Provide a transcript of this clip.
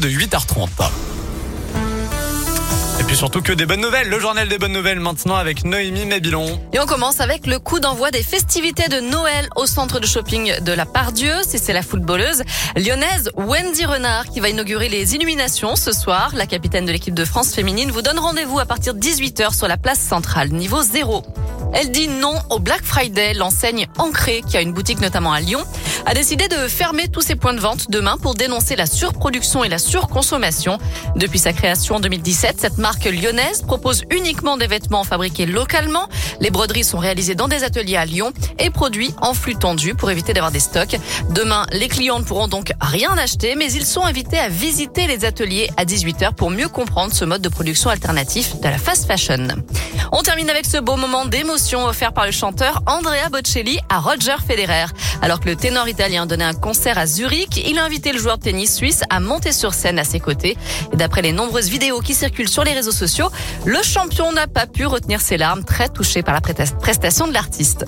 de 8h30. Et puis surtout que des bonnes nouvelles, le journal des bonnes nouvelles maintenant avec Noémie Mébilon. Et on commence avec le coup d'envoi des festivités de Noël au centre de shopping de la Pardieu. C'est la footballeuse lyonnaise Wendy Renard qui va inaugurer les illuminations ce soir. La capitaine de l'équipe de France féminine vous donne rendez-vous à partir de 18h sur la place centrale, niveau 0. Elle dit non au Black Friday. L'enseigne Ancrée, qui a une boutique notamment à Lyon, a décidé de fermer tous ses points de vente demain pour dénoncer la surproduction et la surconsommation. Depuis sa création en 2017, cette marque lyonnaise propose uniquement des vêtements fabriqués localement. Les broderies sont réalisées dans des ateliers à Lyon et produits en flux tendu pour éviter d'avoir des stocks. Demain, les clients ne pourront donc rien acheter, mais ils sont invités à visiter les ateliers à 18h pour mieux comprendre ce mode de production alternatif de la fast fashion. On termine avec ce beau moment d'émotion offert par le chanteur Andrea Bocelli à Roger Federer. Alors que le ténor italien donnait un concert à Zurich, il a invité le joueur de tennis suisse à monter sur scène à ses côtés. Et d'après les nombreuses vidéos qui circulent sur les réseaux sociaux, le champion n'a pas pu retenir ses larmes, très touché par la prestation de l'artiste.